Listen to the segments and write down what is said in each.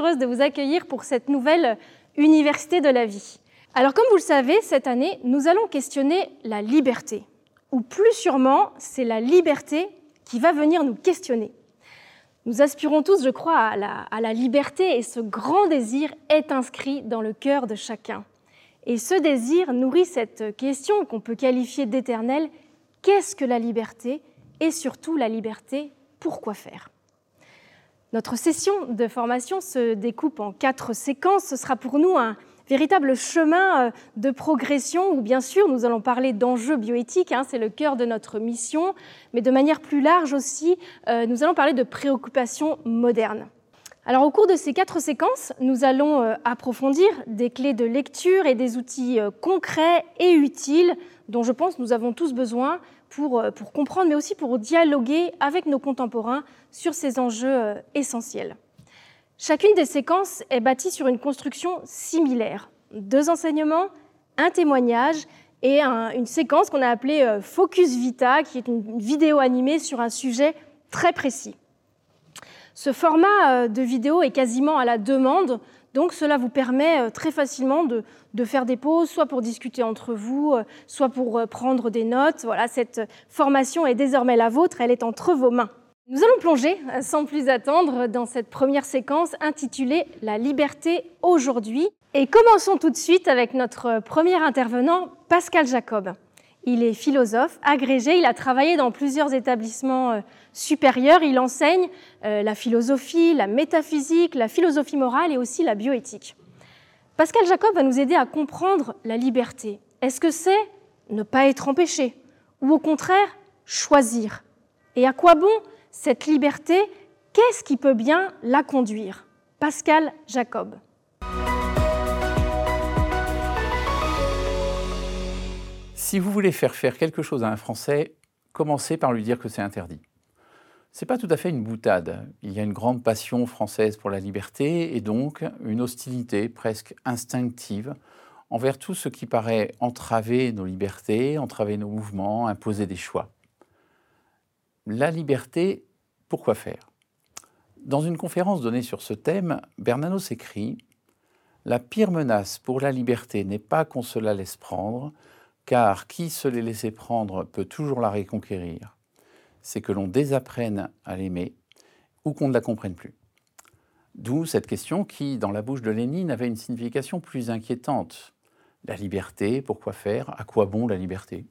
heureuse de vous accueillir pour cette nouvelle Université de la vie. Alors comme vous le savez, cette année, nous allons questionner la liberté. Ou plus sûrement, c'est la liberté qui va venir nous questionner. Nous aspirons tous, je crois, à la, à la, liberté et ce grand désir est inscrit dans le cœur de chacun. Et ce désir nourrit cette question qu'on peut qualifier d'éternelle, qu'est-ce que la liberté? Et surtout la liberté, pourquoi faire? Notre session de formation se découpe en quatre séquences. Ce sera pour nous un véritable chemin euh, de progression où bien sûr nous allons parler d'enjeux bioéthiques, hein, c'est le cœur de notre mission, mais de manière plus large aussi, euh, nous allons parler de préoccupations modernes. Alors au cours de ces quatre séquences, nous allons euh, approfondir des clés de lecture et des outils concrets et utiles dont je pense nous avons tous besoin pour, pour comprendre, mais aussi pour dialoguer avec nos contemporains sur ces enjeux essentiels. Chacune des séquences est bâtie sur une construction similaire. Deux enseignements, un témoignage et une séquence qu'on a appelée euh, Focus Vita, qui est une vidéo animée sur un sujet très précis. Ce format euh, de vidéo est quasiment à la demande, donc cela vous permet euh, très facilement de, de faire des pauses, soit pour discuter entre vous, soit pour prendre des notes. Voilà, cette formation est désormais la vôtre, elle est entre vos mains. Nous allons plonger, sans plus attendre, dans cette première séquence intitulée La liberté aujourd'hui. Et commençons tout de suite avec notre premier intervenant, Pascal Jacob. Il est philosophe, agrégé, il a travaillé dans plusieurs établissements euh, supérieurs, il enseigne euh, la philosophie, la métaphysique, la philosophie morale et aussi la bioéthique. Pascal Jacob va nous aider à comprendre la liberté. Est-ce que c'est ne pas être empêché ou au contraire choisir? Et à quoi bon cette liberté, qu'est-ce qui peut bien la conduire? Pascal Jacob. Si vous voulez faire faire quelque chose à un Français, commencez par lui dire que c'est interdit. Ce n'est pas tout à fait une boutade. Il y a une grande passion française pour la liberté et donc une hostilité presque instinctive envers tout ce qui paraît entraver nos libertés, entraver nos mouvements, imposer des choix la liberté, pourquoi faire? Dans une conférence donnée sur ce thème, Bernanos écrit La pire menace pour la liberté n'est pas qu'on se la laisse prendre, car qui se l'est laissé prendre peut toujours la reconquérir. C'est que l'on désapprenne à l'aimer ou qu'on ne la comprenne plus. D'où cette question qui, dans la bouche de Lénine, avait une signification plus inquiétante. La liberté, pourquoi faire? À quoi bon la liberté?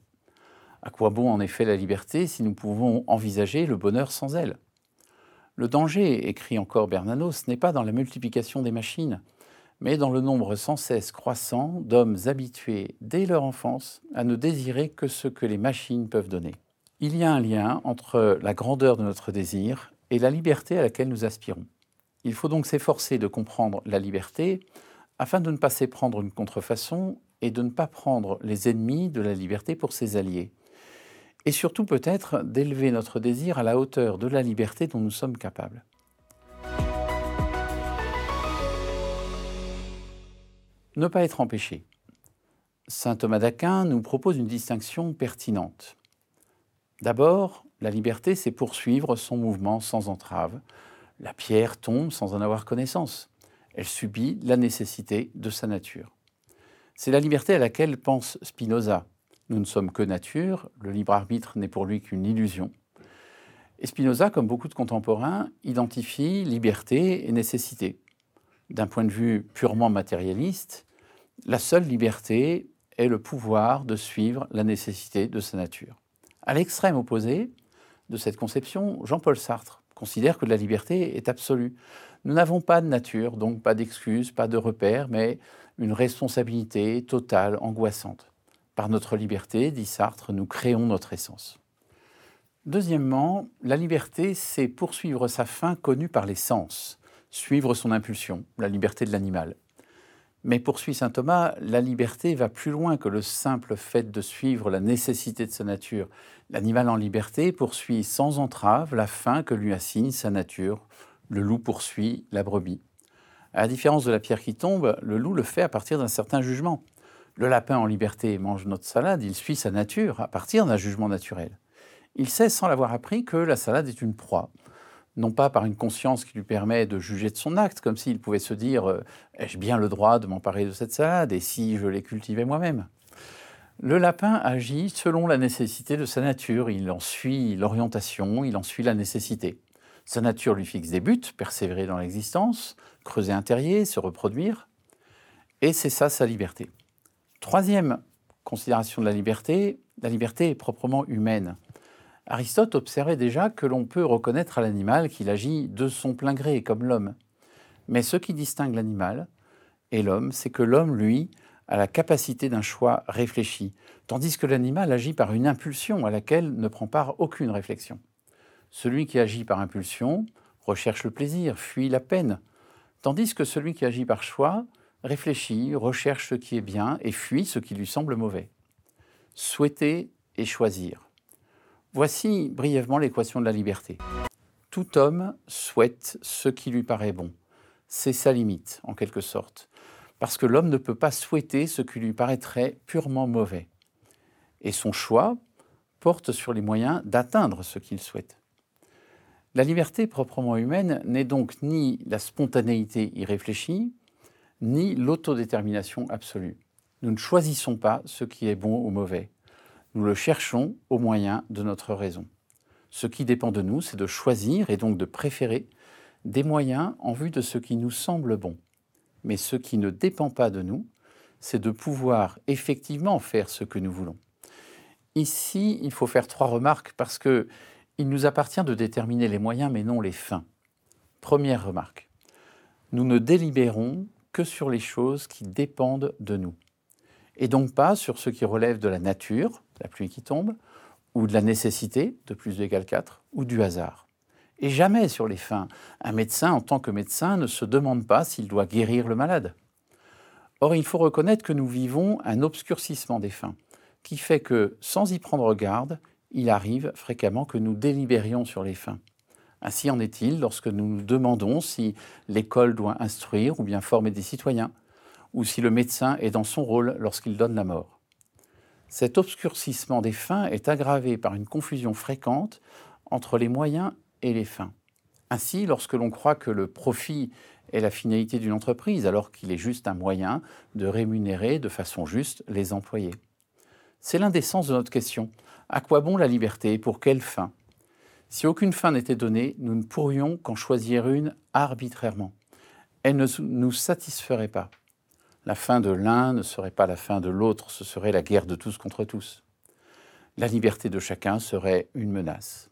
À quoi bon en effet la liberté si nous pouvons envisager le bonheur sans elle? Le danger, écrit encore Bernanos, n'est pas dans la multiplication des machines, mais dans le nombre sans cesse croissant d'hommes habitués dès leur enfance à ne désirer que ce que les machines peuvent donner. Il y a un lien entre la grandeur de notre désir et la liberté à laquelle nous aspirons. Il faut donc s'efforcer de comprendre la liberté afin de ne pas s'éprendre une contrefaçon et de ne pas prendre les ennemis de la liberté pour ses alliés et surtout peut-être d'élever notre désir à la hauteur de la liberté dont nous sommes capables. Ne pas être empêché. Saint Thomas d'Aquin nous propose une distinction pertinente. D'abord, la liberté, c'est poursuivre son mouvement sans entrave. La pierre tombe sans en avoir connaissance. Elle subit la nécessité de sa nature. C'est la liberté à laquelle pense Spinoza nous ne sommes que nature, le libre arbitre n'est pour lui qu'une illusion. Et Spinoza, comme beaucoup de contemporains, identifie liberté et nécessité. D'un point de vue purement matérialiste, la seule liberté est le pouvoir de suivre la nécessité de sa nature. À l'extrême opposé de cette conception, Jean-Paul Sartre considère que la liberté est absolue. Nous n'avons pas de nature, donc pas d'excuses, pas de repères, mais une responsabilité totale, angoissante. Par notre liberté, dit Sartre, nous créons notre essence. Deuxièmement, la liberté, c'est poursuivre sa fin connue par les sens, suivre son impulsion, la liberté de l'animal. Mais poursuit saint Thomas, la liberté va plus loin que le simple fait de suivre la nécessité de sa nature. L'animal en liberté poursuit sans entrave la fin que lui assigne sa nature. Le loup poursuit la brebis. À la différence de la pierre qui tombe, le loup le fait à partir d'un certain jugement. Le lapin en liberté mange notre salade, il suit sa nature à partir d'un jugement naturel. Il sait, sans l'avoir appris, que la salade est une proie. Non pas par une conscience qui lui permet de juger de son acte, comme s'il pouvait se dire euh, Ai-je bien le droit de m'emparer de cette salade et si je l'ai cultivée moi-même? Le lapin agit selon la nécessité de sa nature, il en suit l'orientation, il en suit la nécessité. Sa nature lui fixe des buts, persévérer dans l'existence, creuser un terrier, se reproduire, et c'est ça sa liberté. Troisième considération de la liberté, la liberté est proprement humaine. Aristote observait déjà que l'on peut reconnaître à l'animal qu'il agit de son plein gré, comme l'homme. Mais ce qui distingue l'animal et l'homme, c'est que l'homme, lui, a la capacité d'un choix réfléchi, tandis que l'animal agit par une impulsion à laquelle ne prend part aucune réflexion. Celui qui agit par impulsion recherche le plaisir, fuit la peine, tandis que celui qui agit par choix réfléchit, recherche ce qui est bien et fuit ce qui lui semble mauvais. Souhaiter et choisir. Voici brièvement l'équation de la liberté. Tout homme souhaite ce qui lui paraît bon. C'est sa limite, en quelque sorte, parce que l'homme ne peut pas souhaiter ce qui lui paraîtrait purement mauvais. Et son choix porte sur les moyens d'atteindre ce qu'il souhaite. La liberté proprement humaine n'est donc ni la spontanéité irréfléchie, ni l'autodétermination absolue. Nous ne choisissons pas ce qui est bon ou mauvais. Nous le cherchons au moyen de notre raison. Ce qui dépend de nous, c'est de choisir et donc de préférer des moyens en vue de ce qui nous semble bon. Mais ce qui ne dépend pas de nous, c'est de pouvoir effectivement faire ce que nous voulons. Ici, il faut faire trois remarques parce que il nous appartient de déterminer les moyens mais non les fins. Première remarque. Nous ne délibérons que sur les choses qui dépendent de nous et donc pas sur ce qui relève de la nature, la pluie qui tombe, ou de la nécessité, de plus de égal 4, ou du hasard. Et jamais sur les fins. Un médecin, en tant que médecin, ne se demande pas s'il doit guérir le malade. Or, il faut reconnaître que nous vivons un obscurcissement des fins, qui fait que, sans y prendre garde, il arrive fréquemment que nous délibérions sur les fins. Ainsi en est-il lorsque nous nous demandons si l'école doit instruire ou bien former des citoyens, ou si le médecin est dans son rôle lorsqu'il donne la mort. Cet obscurcissement des fins est aggravé par une confusion fréquente entre les moyens et les fins. Ainsi, lorsque l'on croit que le profit est la finalité d'une entreprise, alors qu'il est juste un moyen de rémunérer de façon juste les employés. C'est l'indécence de notre question. À quoi bon la liberté Pour quelle fin? Si aucune fin n'était donnée, nous ne pourrions qu'en choisir une arbitrairement. Elle ne nous satisferait pas. La fin de l'un ne serait pas la fin de l'autre, ce serait la guerre de tous contre tous. La liberté de chacun serait une menace.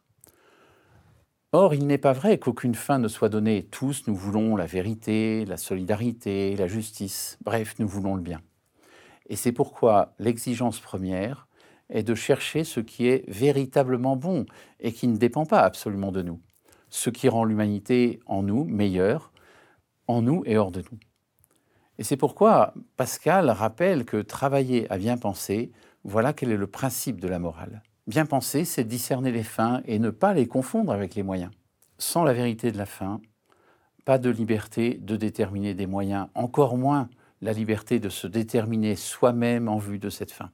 Or, il n'est pas vrai qu'aucune fin ne soit donnée. Tous, nous voulons la vérité, la solidarité, la justice, bref, nous voulons le bien. Et c'est pourquoi l'exigence première est de chercher ce qui est véritablement bon et qui ne dépend pas absolument de nous, ce qui rend l'humanité en nous meilleure, en nous et hors de nous. Et c'est pourquoi Pascal rappelle que travailler à bien penser, voilà quel est le principe de la morale. Bien penser, c'est discerner les fins et ne pas les confondre avec les moyens. Sans la vérité de la fin, pas de liberté de déterminer des moyens, encore moins la liberté de se déterminer soi-même en vue de cette fin.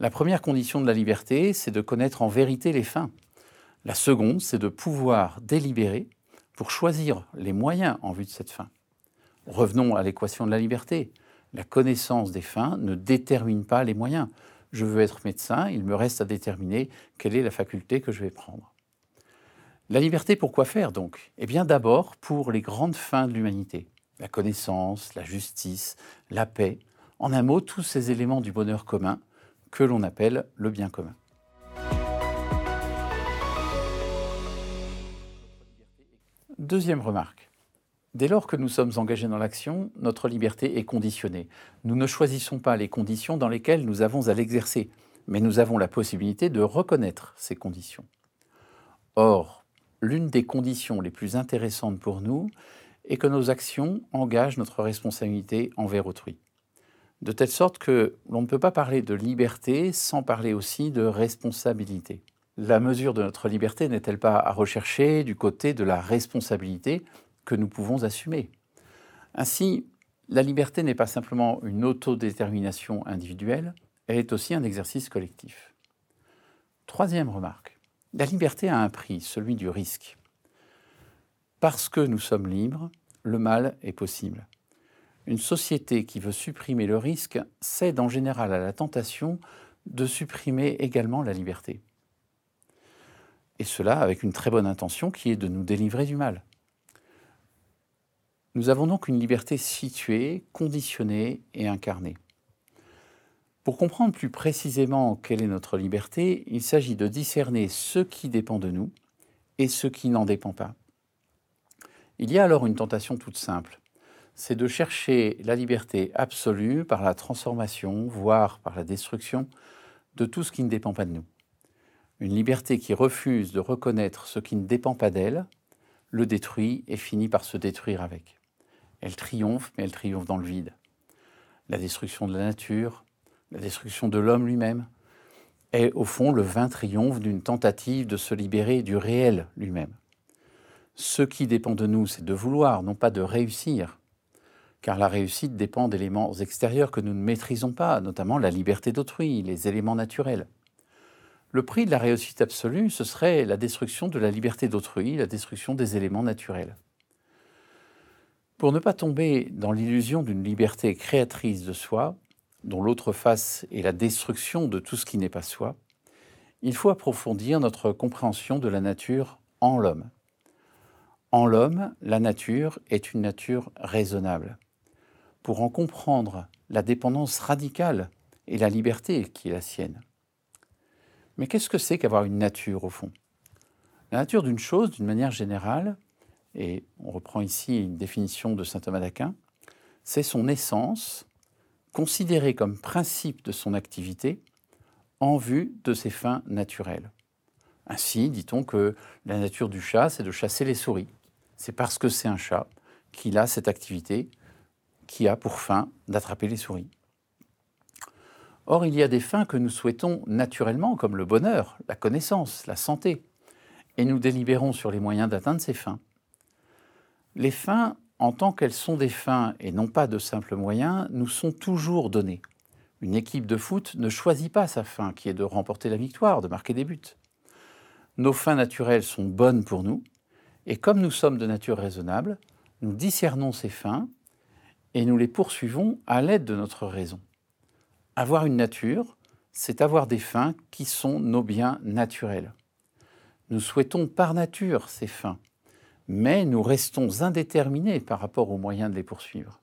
La première condition de la liberté, c'est de connaître en vérité les fins. La seconde, c'est de pouvoir délibérer pour choisir les moyens en vue de cette fin. Revenons à l'équation de la liberté. La connaissance des fins ne détermine pas les moyens. Je veux être médecin, il me reste à déterminer quelle est la faculté que je vais prendre. La liberté, pour quoi faire donc? Eh bien d'abord pour les grandes fins de l'humanité. La connaissance, la justice, la paix. En un mot, tous ces éléments du bonheur commun que l'on appelle le bien commun. Deuxième remarque. Dès lors que nous sommes engagés dans l'action, notre liberté est conditionnée. Nous ne choisissons pas les conditions dans lesquelles nous avons à l'exercer, mais nous avons la possibilité de reconnaître ces conditions. Or, l'une des conditions les plus intéressantes pour nous est que nos actions engagent notre responsabilité envers autrui. De telle sorte que l'on ne peut pas parler de liberté sans parler aussi de responsabilité. La mesure de notre liberté n'est-elle pas à rechercher du côté de la responsabilité que nous pouvons assumer. Ainsi, la liberté n'est pas simplement une autodétermination individuelle, elle est aussi un exercice collectif. Troisième remarque, la liberté a un prix, celui du risque. Parce que nous sommes libres, le mal est possible. Une société qui veut supprimer le risque cède en général à la tentation de supprimer également la liberté. Et cela avec une très bonne intention qui est de nous délivrer du mal. Nous avons donc une liberté située, conditionnée et incarnée. Pour comprendre plus précisément quelle est notre liberté, il s'agit de discerner ce qui dépend de nous et ce qui n'en dépend pas. Il y a alors une tentation toute simple, c'est de chercher la liberté absolue par la transformation, voire par la destruction, de tout ce qui ne dépend pas de nous. Une liberté qui refuse de reconnaître ce qui ne dépend pas d'elle, le détruit et finit par se détruire avec. Elle triomphe, mais elle triomphe dans le vide. La destruction de la nature, la destruction de l'homme lui-même, est au fond le vain triomphe d'une tentative de se libérer du réel lui-même. Ce qui dépend de nous, c'est de vouloir, non pas de réussir, car la réussite dépend d'éléments extérieurs que nous ne maîtrisons pas, notamment la liberté d'autrui, les éléments naturels. Le prix de la réussite absolue, ce serait la destruction de la liberté d'autrui, la destruction des éléments naturels. Pour ne pas tomber dans l'illusion d'une liberté créatrice de soi, dont l'autre face est la destruction de tout ce qui n'est pas soi, il faut approfondir notre compréhension de la nature en l'homme. En l'homme, la nature est une nature raisonnable. Pour en comprendre la dépendance radicale et la liberté qui est la sienne. Mais qu'est-ce que c'est qu'avoir une nature au fond? La nature d'une chose, d'une manière générale, et on reprend ici une définition de saint Thomas d'Aquin, c'est son essence considérée comme principe de son activité en vue de ses fins naturelles. Ainsi, dit-on que la nature du chat, c'est de chasser les souris c'est parce que c'est un chat qu'il a cette activité qui a pour fin d'attraper les souris. Or, il y a des fins que nous souhaitons naturellement, comme le bonheur, la connaissance, la santé, et nous délibérons sur les moyens d'atteindre ces fins. Les fins, en tant qu'elles sont des fins et non pas de simples moyens, nous sont toujours données. Une équipe de foot ne choisit pas sa fin, qui est de remporter la victoire, de marquer des buts. Nos fins naturelles sont bonnes pour nous, et comme nous sommes de nature raisonnable, nous discernons ces fins et nous les poursuivons à l'aide de notre raison. Avoir une nature, c'est avoir des fins qui sont nos biens naturels. Nous souhaitons par nature ces fins, mais nous restons indéterminés par rapport aux moyens de les poursuivre.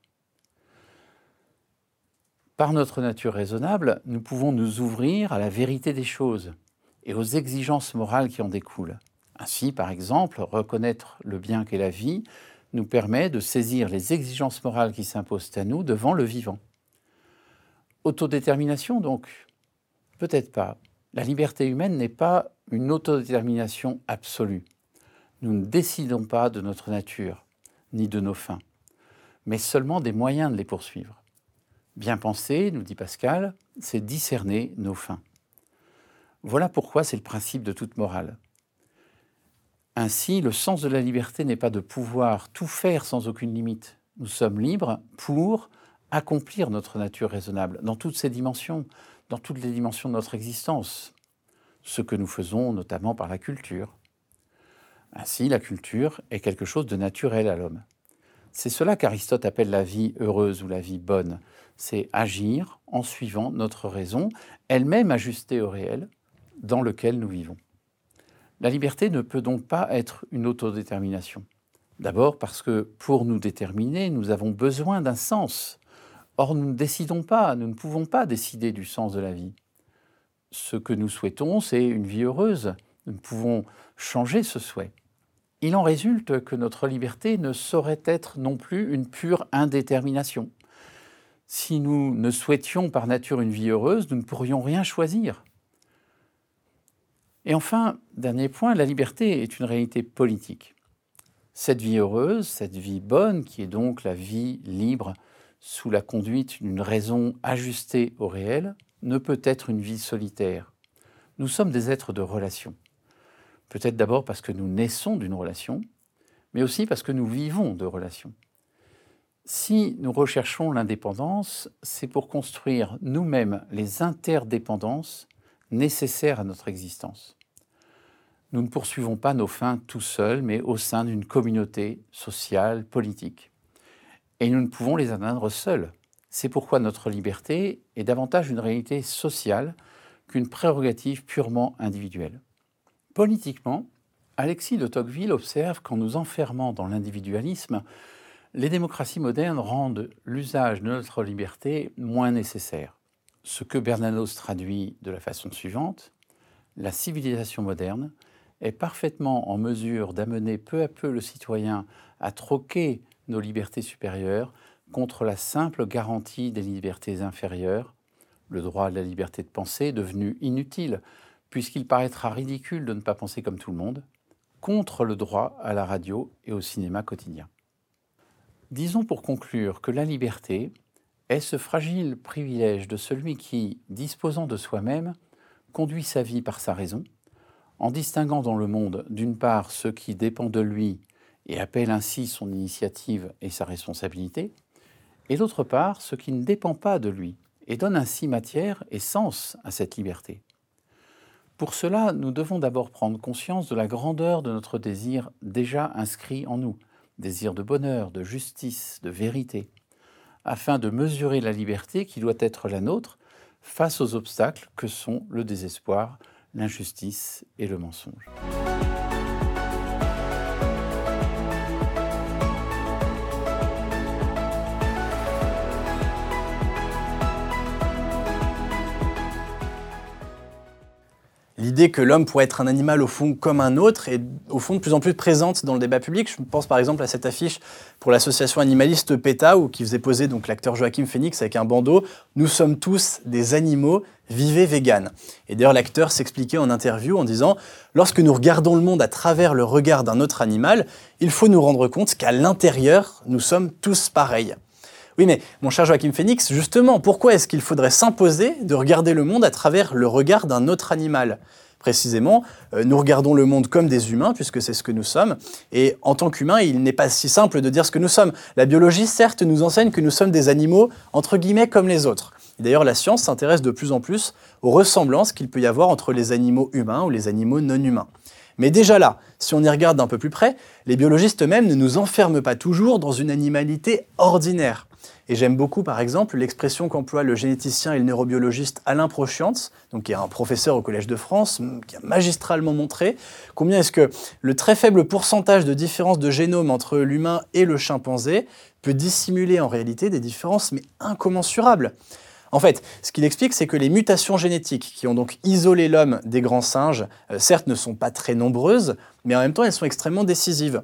Par notre nature raisonnable, nous pouvons nous ouvrir à la vérité des choses et aux exigences morales qui en découlent. Ainsi, par exemple, reconnaître le bien qu'est la vie nous permet de saisir les exigences morales qui s'imposent à nous devant le vivant. Autodétermination, donc? Peut-être pas. La liberté humaine n'est pas une autodétermination absolue. Nous ne décidons pas de notre nature, ni de nos fins, mais seulement des moyens de les poursuivre. Bien penser, nous dit Pascal, c'est discerner nos fins. Voilà pourquoi c'est le principe de toute morale. Ainsi, le sens de la liberté n'est pas de pouvoir tout faire sans aucune limite. Nous sommes libres pour accomplir notre nature raisonnable dans toutes ses dimensions, dans toutes les dimensions de notre existence, ce que nous faisons notamment par la culture. Ainsi, la culture est quelque chose de naturel à l'homme. C'est cela qu'Aristote appelle la vie heureuse ou la vie bonne. C'est agir en suivant notre raison, elle-même ajustée au réel dans lequel nous vivons. La liberté ne peut donc pas être une autodétermination. D'abord parce que pour nous déterminer, nous avons besoin d'un sens. Or, nous ne décidons pas, nous ne pouvons pas décider du sens de la vie. Ce que nous souhaitons, c'est une vie heureuse. Nous pouvons changer ce souhait. Il en résulte que notre liberté ne saurait être non plus une pure indétermination. Si nous ne souhaitions par nature une vie heureuse, nous ne pourrions rien choisir. Et enfin, dernier point, la liberté est une réalité politique. Cette vie heureuse, cette vie bonne, qui est donc la vie libre sous la conduite d'une raison ajustée au réel, ne peut être une vie solitaire. Nous sommes des êtres de relation. Peut-être d'abord parce que nous naissons d'une relation, mais aussi parce que nous vivons de relations. Si nous recherchons l'indépendance, c'est pour construire nous-mêmes les interdépendances nécessaires à notre existence. Nous ne poursuivons pas nos fins tout seuls, mais au sein d'une communauté sociale, politique. Et nous ne pouvons les atteindre seuls. C'est pourquoi notre liberté est davantage une réalité sociale qu'une prérogative purement individuelle. Politiquement, Alexis de Tocqueville observe qu'en nous enfermant dans l'individualisme, les démocraties modernes rendent l'usage de notre liberté moins nécessaire. Ce que Bernanos traduit de la façon suivante, la civilisation moderne est parfaitement en mesure d'amener peu à peu le citoyen à troquer nos libertés supérieures contre la simple garantie des libertés inférieures, le droit à la liberté de penser devenu inutile, puisqu'il paraîtra ridicule de ne pas penser comme tout le monde, contre le droit à la radio et au cinéma quotidien. Disons pour conclure que la liberté est ce fragile privilège de celui qui, disposant de soi-même, conduit sa vie par sa raison, en distinguant dans le monde d'une part ce qui dépend de lui et appelle ainsi son initiative et sa responsabilité, et d'autre part ce qui ne dépend pas de lui et donne ainsi matière et sens à cette liberté. Pour cela, nous devons d'abord prendre conscience de la grandeur de notre désir déjà inscrit en nous, désir de bonheur, de justice, de vérité, afin de mesurer la liberté qui doit être la nôtre face aux obstacles que sont le désespoir, l'injustice et le mensonge. L'idée que l'homme pourrait être un animal au fond comme un autre est au fond de plus en plus présente dans le débat public. Je pense par exemple à cette affiche pour l'association animaliste PETA où qui faisait poser donc l'acteur Joachim Phoenix avec un bandeau Nous sommes tous des animaux, vivez vegan. Et d'ailleurs l'acteur s'expliquait en interview en disant Lorsque nous regardons le monde à travers le regard d'un autre animal, il faut nous rendre compte qu'à l'intérieur, nous sommes tous pareils. Oui, mais mon cher Joachim Phoenix, justement, pourquoi est-ce qu'il faudrait s'imposer de regarder le monde à travers le regard d'un autre animal? Précisément, euh, nous regardons le monde comme des humains, puisque c'est ce que nous sommes, et en tant qu'humains, il n'est pas si simple de dire ce que nous sommes. La biologie, certes, nous enseigne que nous sommes des animaux, entre guillemets, comme les autres. D'ailleurs, la science s'intéresse de plus en plus aux ressemblances qu'il peut y avoir entre les animaux humains ou les animaux non humains. Mais déjà là, si on y regarde d'un peu plus près, les biologistes eux-mêmes ne nous enferment pas toujours dans une animalité ordinaire. Et j'aime beaucoup, par exemple, l'expression qu'emploie le généticien et le neurobiologiste Alain Prochiantz, donc qui est un professeur au Collège de France, qui a magistralement montré combien est-ce que le très faible pourcentage de différence de génome entre l'humain et le chimpanzé peut dissimuler en réalité des différences mais incommensurables. En fait, ce qu'il explique, c'est que les mutations génétiques qui ont donc isolé l'homme des grands singes, euh, certes ne sont pas très nombreuses, mais en même temps elles sont extrêmement décisives.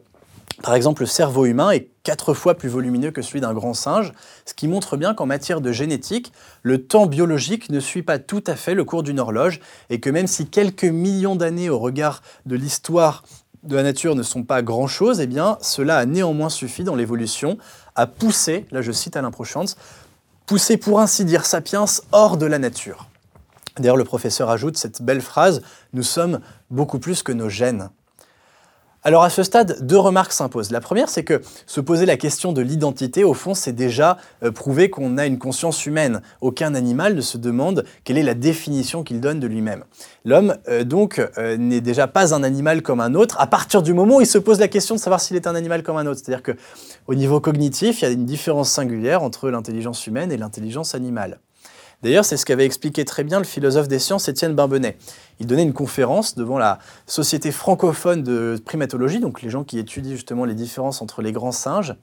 Par exemple, le cerveau humain est quatre fois plus volumineux que celui d'un grand singe, ce qui montre bien qu'en matière de génétique, le temps biologique ne suit pas tout à fait le cours d'une horloge, et que même si quelques millions d'années au regard de l'histoire de la nature ne sont pas grand-chose, eh bien, cela a néanmoins suffi dans l'évolution à pousser, là je cite Alain Prochantz, pousser pour ainsi dire Sapiens hors de la nature. D'ailleurs, le professeur ajoute cette belle phrase Nous sommes beaucoup plus que nos gènes. Alors à ce stade, deux remarques s'imposent. La première, c'est que se poser la question de l'identité, au fond, c'est déjà euh, prouver qu'on a une conscience humaine. Aucun animal ne se demande quelle est la définition qu'il donne de lui-même. L'homme, euh, donc, euh, n'est déjà pas un animal comme un autre à partir du moment où il se pose la question de savoir s'il est un animal comme un autre. C'est-à-dire qu'au niveau cognitif, il y a une différence singulière entre l'intelligence humaine et l'intelligence animale. D'ailleurs, c'est ce qu'avait expliqué très bien le philosophe des sciences Étienne Bimbenet. Il donnait une conférence devant la Société francophone de primatologie, donc les gens qui étudient justement les différences entre les grands singes,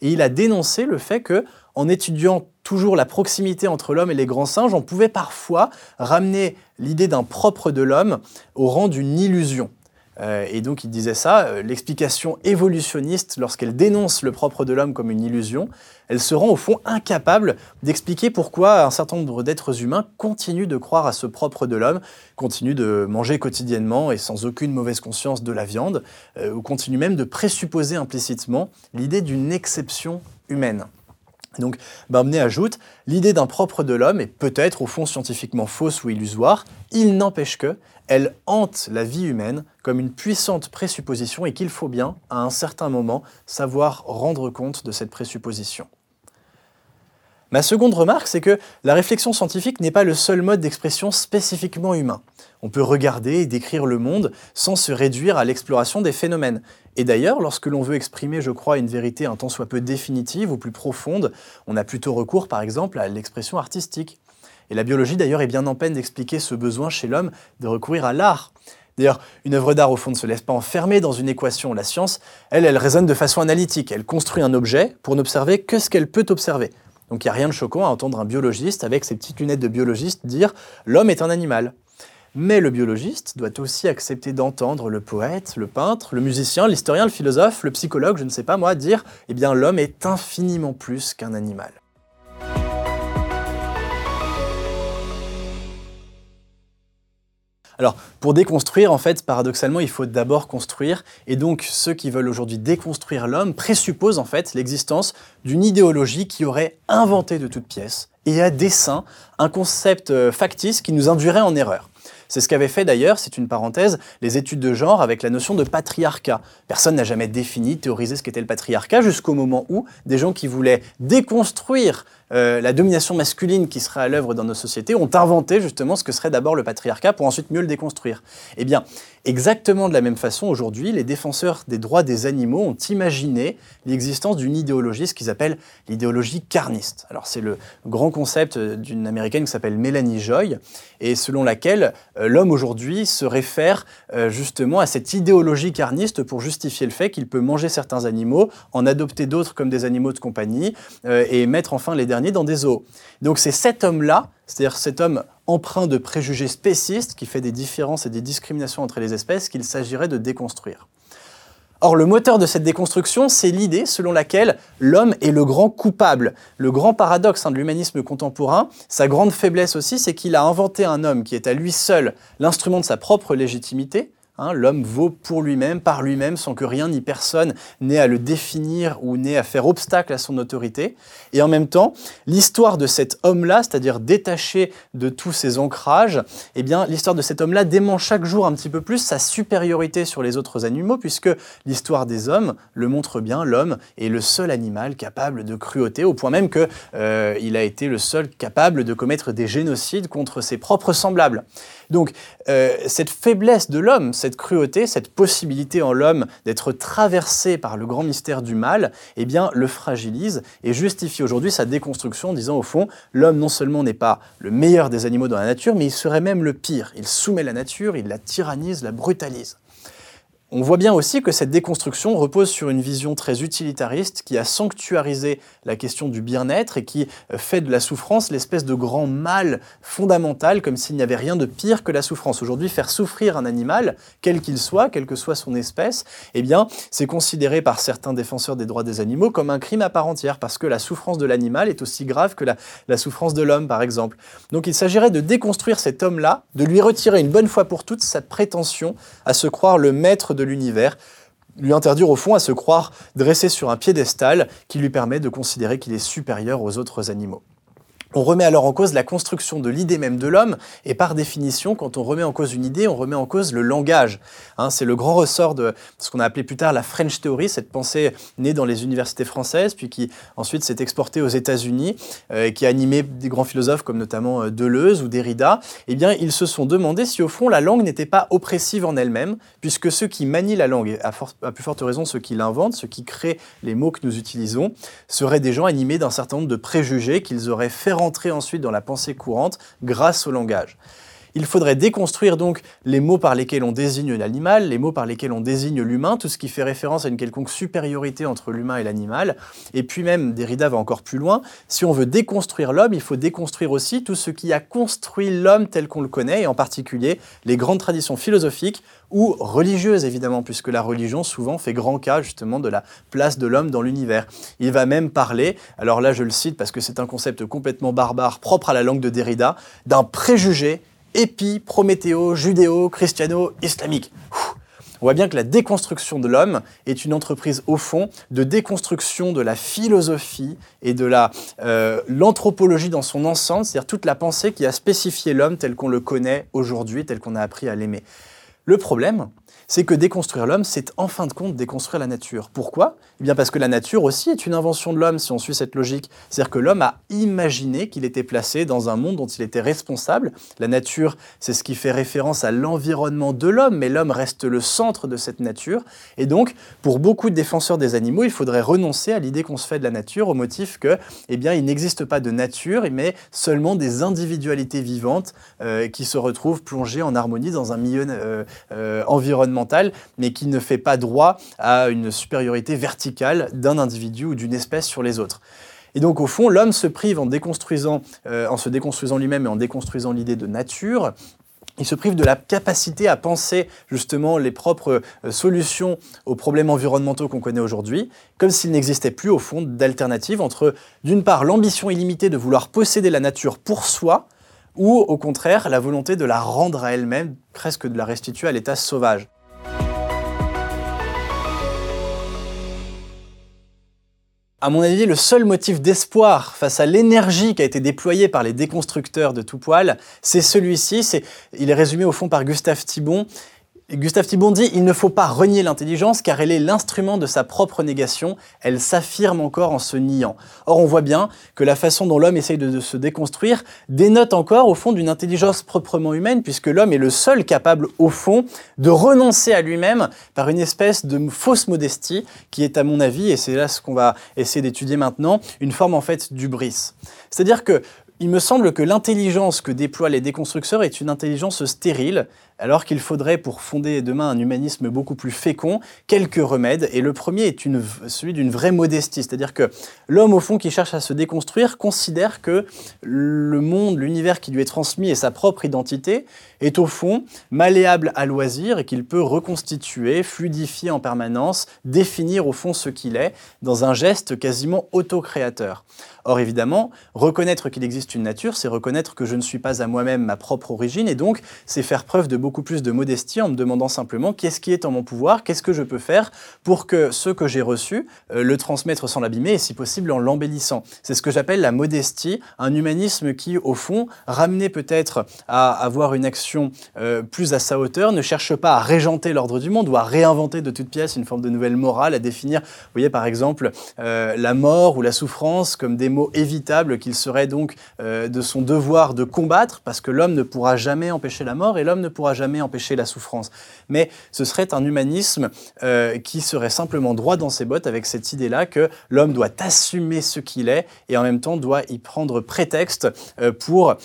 et il a dénoncé le fait que, en étudiant toujours la proximité entre l'homme et les grands singes, on pouvait parfois ramener l'idée d'un propre de l'homme au rang d'une illusion. Euh, et donc il disait ça, euh, l'explication évolutionniste, lorsqu'elle dénonce le propre de l'homme comme une illusion, elle se rend au fond incapable d'expliquer pourquoi un certain nombre d'êtres humains continuent de croire à ce propre de l'homme, continuent de manger quotidiennement et sans aucune mauvaise conscience de la viande, euh, ou continuent même de présupposer implicitement l'idée d'une exception humaine. Donc Barbenet ajoute, l'idée d'un propre de l'homme est peut-être au fond scientifiquement fausse ou illusoire, il n'empêche que elle hante la vie humaine comme une puissante présupposition et qu'il faut bien, à un certain moment, savoir rendre compte de cette présupposition. Ma seconde remarque, c'est que la réflexion scientifique n'est pas le seul mode d'expression spécifiquement humain. On peut regarder et décrire le monde sans se réduire à l'exploration des phénomènes. Et d'ailleurs, lorsque l'on veut exprimer, je crois, une vérité un tant soit peu définitive ou plus profonde, on a plutôt recours, par exemple, à l'expression artistique. Et la biologie, d'ailleurs, est bien en peine d'expliquer ce besoin chez l'homme de recourir à l'art. D'ailleurs, une œuvre d'art, au fond, ne se laisse pas enfermer dans une équation. La science, elle, elle raisonne de façon analytique. Elle construit un objet pour n'observer que ce qu'elle peut observer. Donc il n'y a rien de choquant à entendre un biologiste avec ses petites lunettes de biologiste dire l'homme est un animal. Mais le biologiste doit aussi accepter d'entendre le poète, le peintre, le musicien, l'historien, le philosophe, le psychologue, je ne sais pas moi, dire eh bien l'homme est infiniment plus qu'un animal. Alors, pour déconstruire, en fait, paradoxalement, il faut d'abord construire. Et donc, ceux qui veulent aujourd'hui déconstruire l'homme présupposent en fait l'existence d'une idéologie qui aurait inventé de toutes pièces et à dessein un concept euh, factice qui nous induirait en erreur. C'est ce qu'avaient fait d'ailleurs, c'est une parenthèse, les études de genre avec la notion de patriarcat. Personne n'a jamais défini, théorisé ce qu'était le patriarcat jusqu'au moment où des gens qui voulaient déconstruire euh, la domination masculine qui serait à l'œuvre dans nos sociétés ont inventé justement ce que serait d'abord le patriarcat pour ensuite mieux le déconstruire. Eh bien, exactement de la même façon, aujourd'hui, les défenseurs des droits des animaux ont imaginé l'existence d'une idéologie, ce qu'ils appellent l'idéologie carniste. Alors, c'est le grand concept d'une américaine qui s'appelle Mélanie Joy, et selon laquelle euh, l'homme aujourd'hui se réfère euh, justement à cette idéologie carniste pour justifier le fait qu'il peut manger certains animaux, en adopter d'autres comme des animaux de compagnie, et mettre enfin les dans des zoos. Donc c'est cet homme-là, c'est-à-dire cet homme empreint de préjugés spécistes qui fait des différences et des discriminations entre les espèces qu'il s'agirait de déconstruire. Or, le moteur de cette déconstruction, c'est l'idée selon laquelle l'homme est le grand coupable. Le grand paradoxe hein, de l'humanisme contemporain, sa grande faiblesse aussi, c'est qu'il a inventé un homme qui est à lui seul l'instrument de sa propre légitimité, Hein, l'homme vaut pour lui-même, par lui-même, sans que rien ni personne n'ait à le définir ou n'ait à faire obstacle à son autorité. Et en même temps, l'histoire de cet homme-là, c'est-à-dire détaché de tous ses ancrages, eh bien, l'histoire de cet homme-là dément chaque jour un petit peu plus sa supériorité sur les autres animaux, puisque l'histoire des hommes le montre bien, l'homme est le seul animal capable de cruauté, au point même qu'il euh, a été le seul capable de commettre des génocides contre ses propres semblables. Donc, euh, cette faiblesse de l'homme, cette cruauté, cette possibilité en l'homme d'être traversé par le grand mystère du mal, eh bien, le fragilise et justifie aujourd'hui sa déconstruction en disant au fond, l'homme non seulement n'est pas le meilleur des animaux dans la nature, mais il serait même le pire. Il soumet la nature, il la tyrannise, la brutalise. On voit bien aussi que cette déconstruction repose sur une vision très utilitariste qui a sanctuarisé la question du bien-être et qui euh, fait de la souffrance l'espèce de grand mal fondamental, comme s'il n'y avait rien de pire que la souffrance. Aujourd'hui, faire souffrir un animal, quel qu'il soit, quelle que soit son espèce, eh bien, c'est considéré par certains défenseurs des droits des animaux comme un crime à part entière, parce que la souffrance de l'animal est aussi grave que la, souffrance de l'homme, par exemple. Donc il s'agirait de déconstruire cet homme-là, de lui retirer une bonne fois pour toutes sa prétention à se croire le maître de l'univers, lui interdire au fond à se croire dressé sur un piédestal qui lui permet de considérer qu'il est supérieur aux autres animaux. On remet alors en cause la construction de l'idée même de l'homme, et par définition, quand on remet en cause une idée, on remet en cause le langage. Hein, c'est le grand ressort de ce qu'on a appelé plus tard la French Theory, cette pensée née dans les universités françaises, puis qui ensuite s'est exportée aux États-Unis, euh, et qui a animé des grands philosophes comme notamment euh, Deleuze ou Derrida. Eh bien, ils se sont demandé si au fond la langue n'était pas oppressive en elle-même, puisque ceux qui manient la langue, et à, à plus forte raison ceux qui l'inventent, ceux qui créent les mots que nous utilisons, seraient des gens animés d'un certain nombre de préjugés qu'ils auraient fait rentrer ensuite dans la pensée courante grâce au langage. Il faudrait déconstruire donc les mots par lesquels on désigne l'animal, les mots par lesquels on désigne l'humain, tout ce qui fait référence à une quelconque supériorité entre l'humain et l'animal. Et puis même, Derrida va encore plus loin, si on veut déconstruire l'homme, il faut déconstruire aussi tout ce qui a construit l'homme tel qu'on le connaît, et en particulier les grandes traditions philosophiques ou religieuses évidemment, puisque la religion souvent fait grand cas justement de la place de l'homme dans l'univers. Il va même parler, alors là je le cite parce que c'est un concept complètement barbare, propre à la langue de Derrida, d'un préjugé épi, prométhéo, judéo, christiano, islamique. On voit bien que la déconstruction de l'homme est une entreprise au fond de déconstruction de la philosophie et de euh, l'anthropologie dans son ensemble, c'est-à-dire toute la pensée qui a spécifié l'homme tel qu'on le connaît aujourd'hui, tel qu'on a appris à l'aimer. Le problème, c'est que déconstruire l'homme, c'est en fin de compte déconstruire la nature. Pourquoi? Eh bien parce que la nature aussi est une invention de l'homme, si on suit cette logique. C'est-à-dire que l'homme a imaginé qu'il était placé dans un monde dont il était responsable. La nature, c'est ce qui fait référence à l'environnement de l'homme, mais l'homme reste le centre de cette nature. Et donc, pour beaucoup de défenseurs des animaux, il faudrait renoncer à l'idée qu'on se fait de la nature au motif que, eh bien, il n'existe pas de nature, mais seulement des individualités vivantes euh, qui se retrouvent plongées en harmonie dans un milieu euh, euh, environnemental, mais qui ne fait pas droit à une supériorité verticale d'un individu ou d'une espèce sur les autres. Et donc, au fond, l'homme se prive en, déconstruisant, en se déconstruisant lui-même et en déconstruisant l'idée de nature il se prive de la capacité à penser justement les propres solutions aux problèmes environnementaux qu'on connaît aujourd'hui, comme s'il n'existait plus au fond d'alternative entre, d'une part, l'ambition illimitée de vouloir posséder la nature pour soi, ou au contraire la volonté de la rendre à elle-même, presque de la restituer à l'état sauvage. À mon avis, le seul motif d'espoir face à l'énergie qui a été déployée par les déconstructeurs de tout poil, c'est celui-ci. il est résumé au fond par Gustave Thibon. Gustave Thibon dit Il ne faut pas renier l'intelligence car elle est l'instrument de sa propre négation, elle s'affirme encore en se niant. Or, on voit bien que la façon dont l'homme essaye de, se déconstruire dénote encore au fond d'une intelligence proprement humaine, puisque l'homme est le seul capable, au fond, de renoncer à lui-même par une espèce de fausse modestie qui est, à mon avis, et c'est là ce qu'on va essayer d'étudier maintenant, une forme en fait d'ubris. C'est-à-dire que il me semble que l'intelligence que déploient les déconstructeurs est une intelligence stérile, alors qu'il faudrait, pour fonder demain un humanisme beaucoup plus fécond, quelques remèdes. Et le premier est celui d'une vraie modestie, c'est-à-dire que l'homme, au fond, qui cherche à se déconstruire, considère que le monde, l'univers qui lui est transmis et sa propre identité est au fond malléable à loisir et qu'il peut reconstituer, fluidifier en permanence, définir au fond ce qu'il est dans un geste quasiment autocréateur. Or, évidemment, reconnaître qu'il existe une nature, c'est reconnaître que je ne suis pas à moi-même ma propre origine, et donc c'est faire preuve de beaucoup plus de modestie en me demandant simplement qu'est-ce qui est en mon pouvoir, qu'est-ce que je peux faire pour que ce que j'ai reçu, euh, le transmettre sans l'abîmer, et si possible en l'embellissant. C'est ce que j'appelle la modestie, un humanisme qui, au fond, ramené peut-être à avoir une action euh, plus à sa hauteur, ne cherche pas à régenter l'ordre du monde ou à réinventer de toute pièce une forme de nouvelle morale, à définir, vous voyez par exemple, euh, la mort ou la souffrance comme des mots évitable qu'il serait donc de son devoir de combattre, parce que l'homme ne pourra jamais empêcher la mort et l'homme ne pourra jamais empêcher la souffrance. Mais ce serait un humanisme euh, qui serait simplement droit dans ses bottes avec cette idée-là que l'homme doit assumer ce qu'il est et en même temps doit y prendre prétexte euh, pour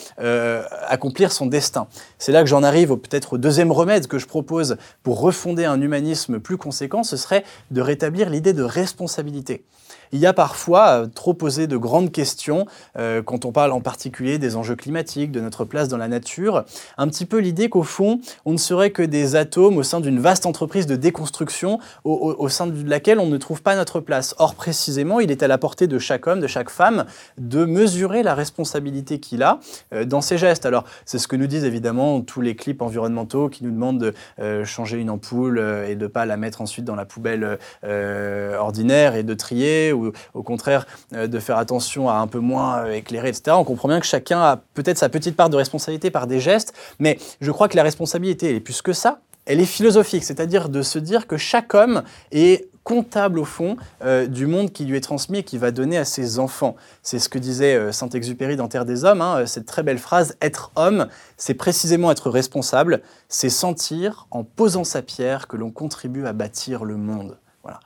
accomplir son destin. C'est là que j'en arrive peut-être au deuxième remède que je propose pour refonder un humanisme plus conséquent, ce serait de rétablir l'idée de responsabilité il y a parfois euh, trop posé de grandes questions euh, quand on parle en particulier des enjeux climatiques, de notre place dans la nature. Un petit peu l'idée qu'au fond, on ne serait que des atomes au sein d'une vaste entreprise de déconstruction au, sein de laquelle on ne trouve pas notre place. Or, précisément, il est à la portée de chaque homme, de chaque femme, de mesurer la responsabilité qu'il a euh, dans ses gestes. Alors, c'est ce que nous disent évidemment tous les clips environnementaux qui nous demandent de changer une ampoule et de ne pas la mettre ensuite dans la poubelle ordinaire et de trier au contraire euh, de faire attention à un peu moins euh, éclairer, etc. On comprend bien que chacun a peut-être sa petite part de responsabilité par des gestes, mais je crois que la responsabilité, elle est plus que ça, elle est philosophique, c'est-à-dire de se dire que chaque homme est comptable au fond euh, du monde qui lui est transmis et qui va donner à ses enfants. C'est ce que disait Saint-Exupéry dans Terre des Hommes, hein, cette très belle phrase, être homme, c'est précisément être responsable, c'est sentir en posant sa pierre que l'on contribue à bâtir le monde. Voilà.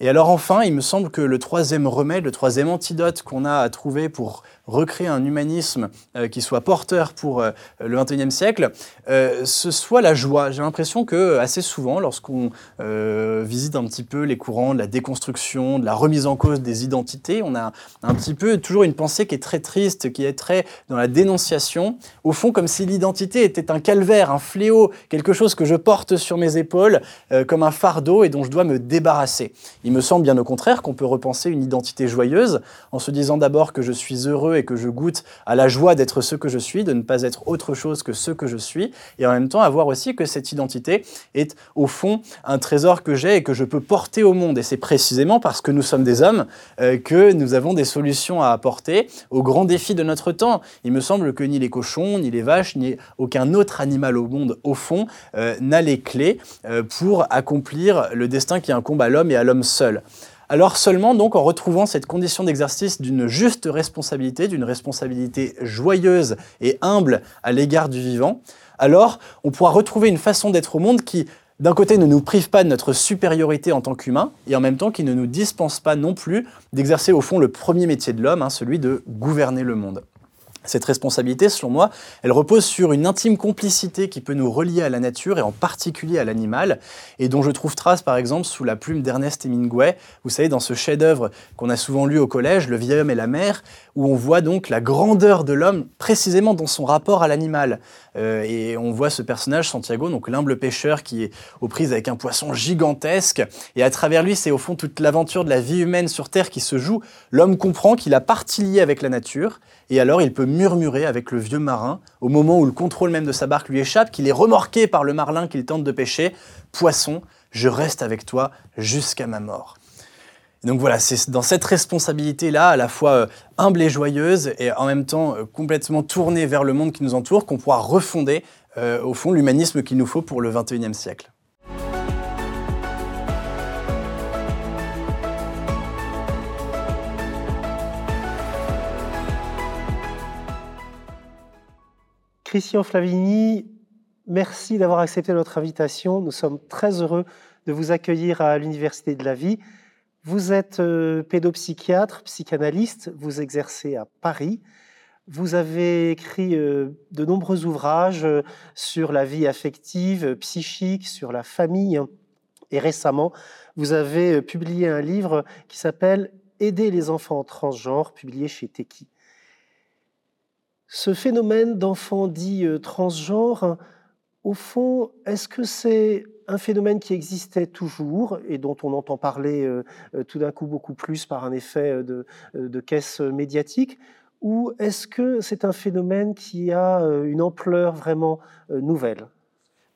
Et alors enfin, il me semble que le troisième remède, le troisième antidote qu'on a à trouver pour recréer un humanisme euh, qui soit porteur pour euh, le XXIe siècle, euh, ce soit la joie. J'ai l'impression que assez souvent, lorsqu'on visite un petit peu les courants de la déconstruction, de la remise en cause des identités, on a un petit peu toujours une pensée qui est très triste, qui est très dans la dénonciation, au fond comme si l'identité était un calvaire, un fléau, quelque chose que je porte sur mes épaules comme un fardeau et dont je dois me débarrasser. Il me semble bien au contraire qu'on peut repenser une identité joyeuse en se disant d'abord que je suis heureux et que je goûte à la joie d'être ce que je suis, de ne pas être autre chose que ce que je suis, et en même temps avoir aussi que cette identité est au fond un trésor que j'ai et que je peux porter au monde. Et c'est précisément parce que nous sommes des hommes euh, que nous avons des solutions à apporter aux grands défis de notre temps. Il me semble que ni les cochons, ni les vaches, ni aucun autre animal au monde, au fond, euh, n'a les clés euh, pour accomplir le destin qui incombe à l'homme et à l'homme seul. Alors seulement donc en retrouvant cette condition d'exercice d'une juste responsabilité, d'une responsabilité joyeuse et humble à l'égard du vivant, alors on pourra retrouver une façon d'être au monde qui d'un côté, ne nous prive pas de notre supériorité en tant qu'humain, et en même temps qui ne nous dispense pas non plus d'exercer au fond le premier métier de l'homme, hein, celui de gouverner le monde. Cette responsabilité, selon moi, elle repose sur une intime complicité qui peut nous relier à la nature et en particulier à l'animal, et dont je trouve trace par exemple sous la plume d'Ernest Hemingway, vous savez, dans ce chef-d'œuvre qu'on a souvent lu au collège, Le vieil homme et la mer, où on voit donc la grandeur de l'homme précisément dans son rapport à l'animal. Euh, et on voit ce personnage, Santiago, donc l'humble pêcheur qui est aux prises avec un poisson gigantesque, et à travers lui, c'est au fond toute l'aventure de la vie humaine sur Terre qui se joue. L'homme comprend qu'il a partie liée avec la nature, et alors il peut murmurer avec le vieux marin, au moment où le contrôle même de sa barque lui échappe, qu'il est remorqué par le marlin qu'il tente de pêcher, Poisson, je reste avec toi jusqu'à ma mort. donc voilà, c'est dans cette responsabilité-là, à la fois euh, humble et joyeuse, et en même temps euh, complètement tournée vers le monde qui nous entoure, qu'on pourra refonder, euh, au fond, l'humanisme qu'il nous faut pour le XXIe siècle. Christian Flavigny, merci d'avoir accepté notre invitation. Nous sommes très heureux de vous accueillir à l'Université de la Vie. Vous êtes euh, pédopsychiatre, psychanalyste, vous exercez à Paris. Vous avez écrit euh, de nombreux ouvrages euh, sur la vie affective, psychique, sur la famille. Et récemment, vous avez publié un livre qui s'appelle Aider les enfants transgenres, publié chez Teki. Ce phénomène d'enfants dits euh, transgenres, au fond, est-ce que c'est un phénomène qui existait toujours et dont on entend parler euh, euh, tout d'un coup beaucoup plus par un effet de, caisse médiatique ou est-ce que c'est un phénomène qui a une ampleur vraiment nouvelle?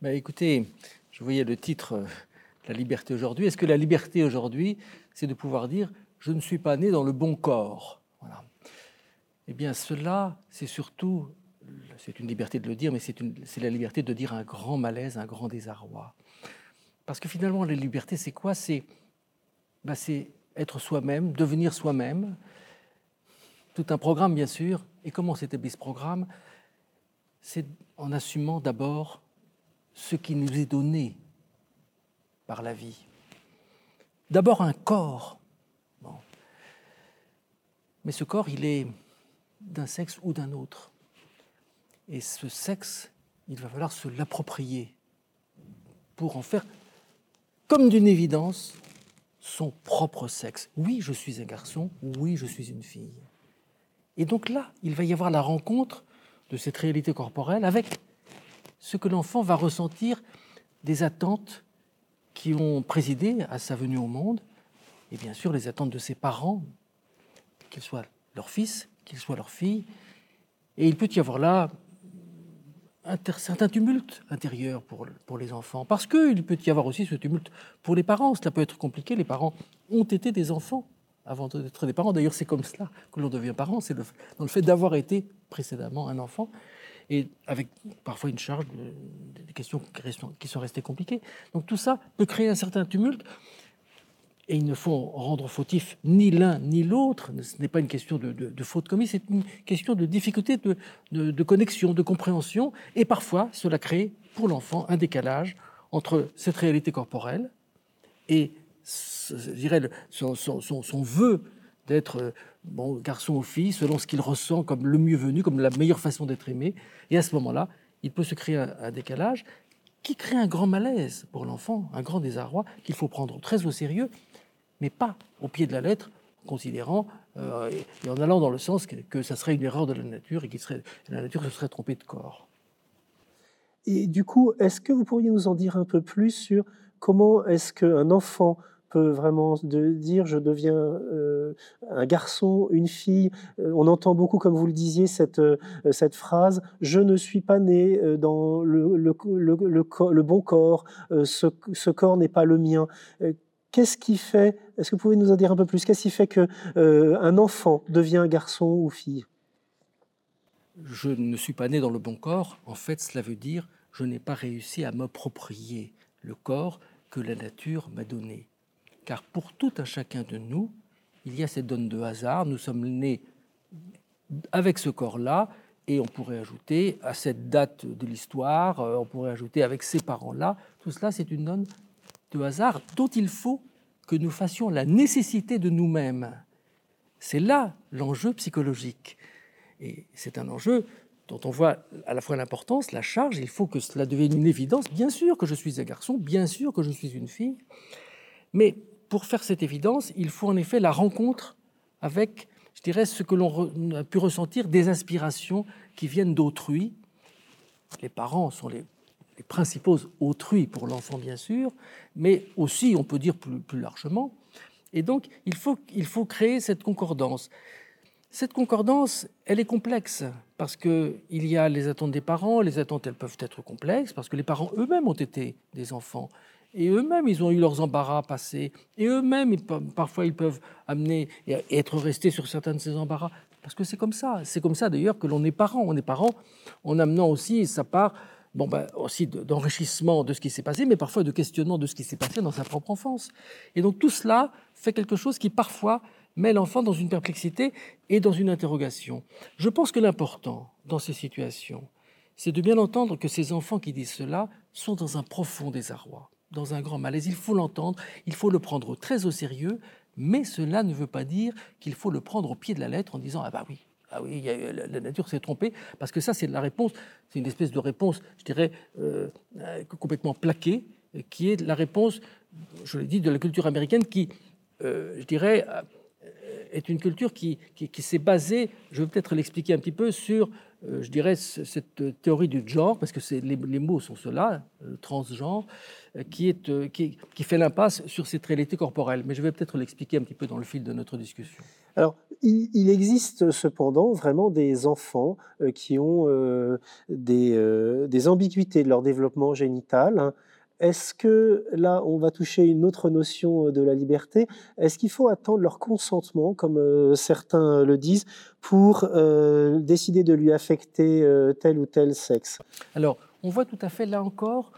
Ben Écoutez, je voyais le titre La liberté aujourd'hui. Est-ce que la liberté aujourd'hui, c'est de pouvoir dire je ne suis pas né dans le bon corps. Eh bien, cela, c'est surtout, c'est une liberté de le dire, mais c'est la liberté de dire un grand malaise, un grand désarroi. Parce que finalement, la liberté, c'est quoi? Bah, C'est être soi-même, devenir soi-même. Tout un programme, bien sûr. Et comment s'établit ce programme? C'est en assumant d'abord ce qui nous est donné par la vie. D'abord un corps. Mais ce corps, il est d'un sexe ou d'un autre. Et ce sexe, il va falloir se l'approprier pour en faire, comme d'une évidence, son propre sexe. Oui, je suis un garçon, oui, je suis une fille. Et donc là, il va y avoir la rencontre de cette réalité corporelle avec ce que l'enfant va ressentir des attentes qui ont présidé à sa venue au monde, et bien sûr les attentes de ses parents, qu'ils soient leur fils, qu'ils soient leur fille. Et il peut y avoir là un certain tumulte intérieur pour, pour les enfants, parce qu'il peut y avoir aussi ce tumulte pour les parents. Cela peut être compliqué. Les parents ont été des enfants avant d'être des parents. D'ailleurs, c'est comme cela que l'on devient parent, c'est dans le fait d'avoir été précédemment un enfant, et avec parfois une charge, des questions qui sont restées compliquées. Donc tout ça peut créer un certain tumulte. Et il ne faut rendre fautif ni l'un ni l'autre. Ce n'est pas une question de, faute commise, c'est une question de difficulté de, connexion, de compréhension. Et parfois, cela crée pour l'enfant un décalage entre cette réalité corporelle et, dirais, son, son, vœu d'être bon, garçon ou fille, selon ce qu'il ressent comme le mieux venu, comme la meilleure façon d'être aimé. Et à ce moment-là, il peut se créer un décalage qui crée un grand malaise pour l'enfant, un grand désarroi qu'il faut prendre très au sérieux mais pas au pied de la lettre, considérant euh, et en allant dans le sens que, ça serait une erreur de la nature et que la nature se serait trompée de corps. Et du coup, est-ce que vous pourriez nous en dire un peu plus sur comment est-ce qu'un enfant peut vraiment dire je deviens euh, un garçon, une fille. Euh, on entend beaucoup, comme vous le disiez, cette, cette phrase je ne suis pas né dans le, le, le, bon corps, ce corps n'est pas le mien. Qu'est-ce qui fait, est-ce que vous pouvez nous en dire un peu plus, qu'est-ce qui fait qu'un un enfant devient garçon ou fille? Je ne suis pas né dans le bon corps. En fait, cela veut dire je n'ai pas réussi à m'approprier le corps que la nature m'a donné. Car pour tout un chacun de nous, il y a cette donne de hasard. Nous sommes nés avec ce corps-là, et on pourrait ajouter à cette date de l'histoire, euh, on pourrait ajouter avec ces parents-là. Tout cela, c'est une donne de hasard dont il faut que nous fassions la nécessité de nous-mêmes. C'est là l'enjeu psychologique. Et c'est un enjeu dont on voit à la fois l'importance, la charge, il faut que cela devienne une évidence. Bien sûr que je suis un garçon, bien sûr que je suis une fille, mais pour faire cette évidence, il faut en effet la rencontre avec, je dirais, ce que l'on a pu ressentir des inspirations qui viennent d'autrui. Les parents sont les, principaux autrui pour l'enfant, bien sûr, mais aussi, on peut dire plus, plus largement. Et donc, il faut, il faut créer cette concordance. Cette concordance, elle est complexe parce qu'il y a les attentes des parents, les attentes, elles peuvent être complexes parce que les parents eux-mêmes ont été des enfants et eux-mêmes, ils ont eu leurs embarras passés et eux-mêmes, parfois, ils peuvent amener et être restés sur certains de ces embarras parce que c'est comme ça. C'est comme ça d'ailleurs que l'on est parent. On est parent en amenant aussi sa part bon, ben, aussi d'enrichissement de ce qui s'est passé, mais parfois de questionnement de ce qui s'est passé dans sa propre enfance. Et donc tout cela fait quelque chose qui parfois met l'enfant dans une perplexité et dans une interrogation. Je pense que l'important dans ces situations, c'est de bien entendre que ces enfants qui disent cela sont dans un profond désarroi, dans un grand malaise. Il faut l'entendre, il faut le prendre très au sérieux, mais cela ne veut pas dire qu'il faut le prendre au pied de la lettre en disant Ah bah oui, ah oui, la nature s'est trompée, parce que ça, c'est la réponse, c'est une espèce de réponse, je dirais, euh, euh, complètement plaquée, qui est la réponse, je l'ai dit, de la culture américaine qui, euh, je dirais, est une culture qui, qui, s'est basée, je vais peut-être l'expliquer un petit peu, sur, euh, je dirais, cette théorie du genre, parce que les, mots sont ceux-là, euh, transgenre, euh, qui, est, qui, qui, fait l'impasse sur cette réalité corporelle. Mais je vais peut-être l'expliquer un petit peu dans le fil de notre discussion. Alors, il, existe cependant vraiment des enfants qui ont des, des, ambiguïtés de leur développement génital. Est-ce que là, on va toucher une autre notion euh, de la liberté? Est-ce qu'il faut attendre leur consentement, comme euh, certains le disent, pour euh, décider de lui affecter tel ou tel sexe? Alors, on voit tout à fait là encore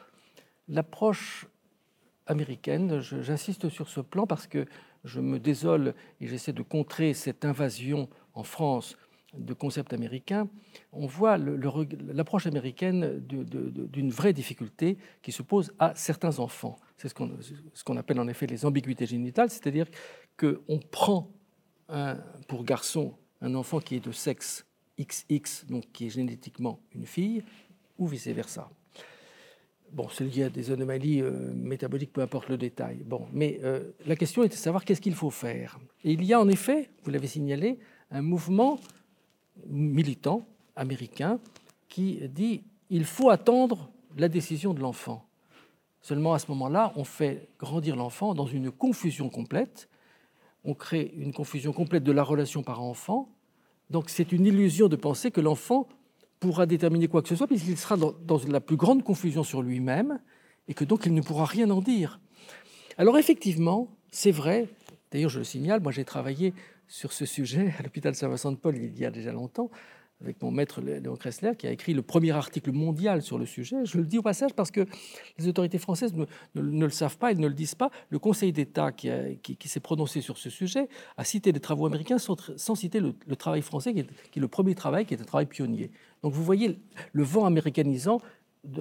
l'approche américaine. J'insiste sur ce plan parce que je me désole et j'essaie de contrer cette invasion en France de concepts américains, on voit l'approche américaine d'une vraie difficulté qui se pose à certains enfants. C'est ce qu'on appelle en effet les ambiguïtés génitales, c'est-à-dire qu'on prend pour garçon un enfant qui est de sexe XX, donc qui est génétiquement une fille, ou vice-versa. Bon, c'est lié à des anomalies euh, métaboliques, peu importe le détail. Bon, mais euh, la question est de savoir qu'est-ce qu'il faut faire. Et il y a en effet, vous l'avez signalé, un mouvement militant américain qui dit il faut attendre la décision de l'enfant. Seulement à ce moment-là, on fait grandir l'enfant dans une confusion complète. On crée une confusion complète de la relation parent-enfant. Donc c'est une illusion de penser que l'enfant pourra déterminer quoi que ce soit, puisqu'il sera dans, la plus grande confusion sur lui-même et que donc il ne pourra rien en dire. Alors effectivement, c'est vrai, d'ailleurs je le signale, moi j'ai travaillé sur ce sujet à l'hôpital Saint-Vincent-de-Paul il y a déjà longtemps, avec mon maître Léon Kressler, qui a écrit le premier article mondial sur le sujet. Je le dis au passage parce que les autorités françaises ne, le savent pas, elles ne le disent pas. Le Conseil d'État qui, s'est prononcé sur ce sujet a cité des travaux américains sans, citer le, travail français, qui est, le premier travail, qui est un travail pionnier. Donc vous voyez le vent américanisant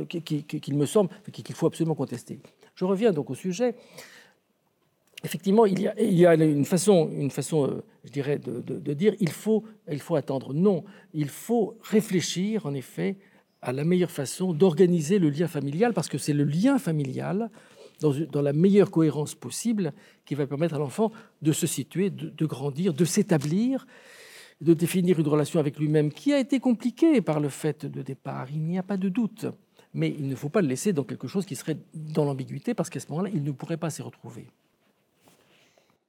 qu'il me semble qu'il faut absolument contester. Je reviens donc au sujet effectivement, il y, a, une façon, une façon euh, je dirais, de, dire il faut, il faut attendre. Non, il faut réfléchir, en effet, à la meilleure façon d'organiser le lien familial, parce que c'est le lien familial, dans, la meilleure cohérence possible, qui va permettre à l'enfant de se situer, de, grandir, de s'établir, de définir une relation avec lui-même qui a été compliquée par le fait de départ. Il n'y a pas de doute. Mais il ne faut pas le laisser dans quelque chose qui serait dans l'ambiguïté, parce qu'à ce moment-là, il ne pourrait pas s'y retrouver.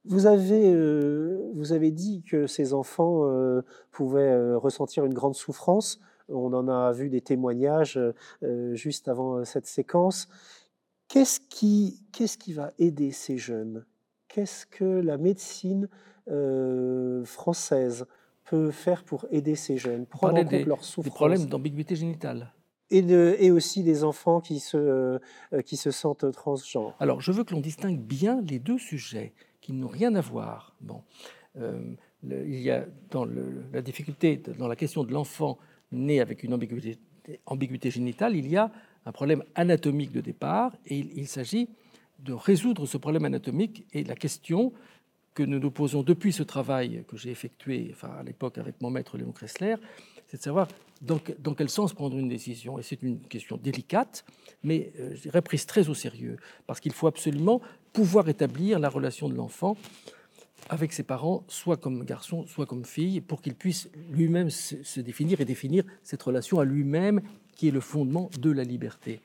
Vous avez, euh, vous avez dit que ces enfants euh, pouvaient euh, ressentir une grande souffrance. On en a vu des témoignages juste avant cette séquence. Qu'est-ce qui, qu'est-ce qui va aider ces jeunes? Qu'est-ce que la médecine française peut faire pour aider ces jeunes, prendre en compte leurs souffrances Des problèmes d'ambiguïté génitale et, de, et, aussi des enfants qui se, qui se sentent transgenres. Alors, je veux que l'on distingue bien les deux sujets qui n'ont rien à voir. Bon, euh, il y a dans la difficulté, dans la question de l'enfant né avec une ambiguïté, ambiguïté, génitale, il y a un problème anatomique de départ et il, s'agit de résoudre ce problème anatomique et la question que nous nous posons depuis ce travail que j'ai effectué enfin, à l'époque avec mon maître Léon Kressler, c'est de savoir dans, quel sens prendre une décision. Et c'est une question délicate, mais euh, je dirais prise très au sérieux, parce qu'il faut absolument pouvoir établir la relation de l'enfant avec ses parents, soit comme garçon, soit comme fille, pour qu'il puisse lui-même se, définir et définir cette relation à lui-même qui est le fondement de la liberté.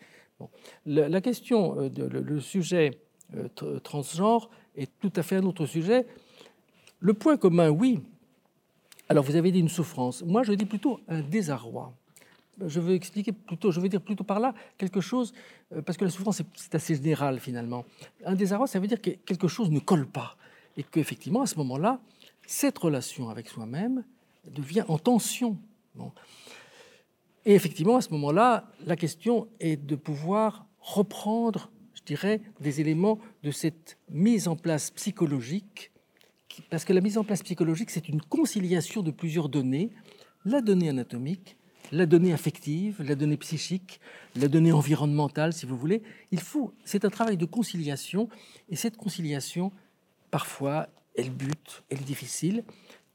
La, question, euh, le, sujet euh, transgenre est tout à fait un autre sujet. Le point commun, oui. Alors vous avez dit une souffrance. Moi, je dis plutôt un désarroi je veux expliquer plutôt, je veux dire plutôt par là quelque chose, euh, parce que la souffrance, c'est assez général finalement. Un désarroi, ça veut dire que quelque chose ne colle pas. Et qu'effectivement, à ce moment-là, cette relation avec soi-même devient en tension. Et effectivement, à ce moment-là, la question est de pouvoir reprendre, dirais, des éléments de cette mise en place psychologique, parce que la mise en place psychologique, c'est une conciliation de plusieurs données, la donnée anatomique, la donnée affective, la donnée psychique, la donnée environnementale, si vous voulez. Il faut, c'est un travail de conciliation, et cette conciliation, parfois, elle bute, elle est difficile.